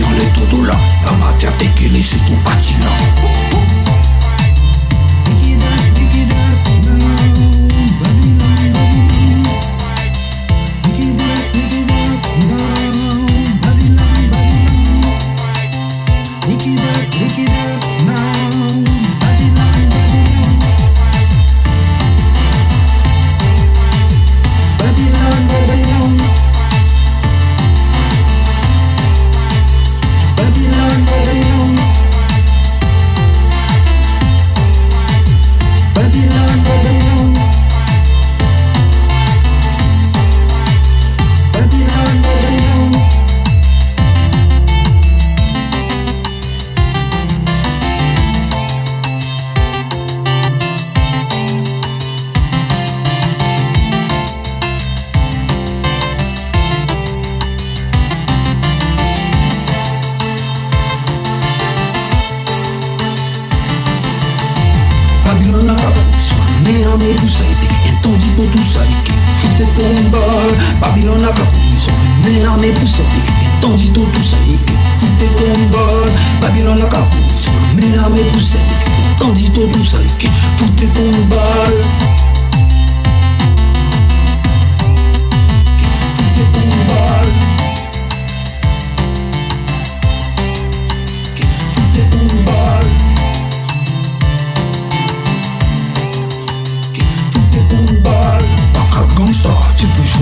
yon le tout doulan Nan mafya pekele se tou pati lan kaput, mais à mes poussées, interdit pour tout est pour une balle. Babylone a kaput, mais à mes poussées, interdit pour tout ça, tout est pour une balle. Babylone a pour tout est pour une.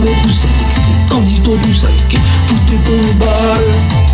Tandis tout sec, Candido tout sec, tout est.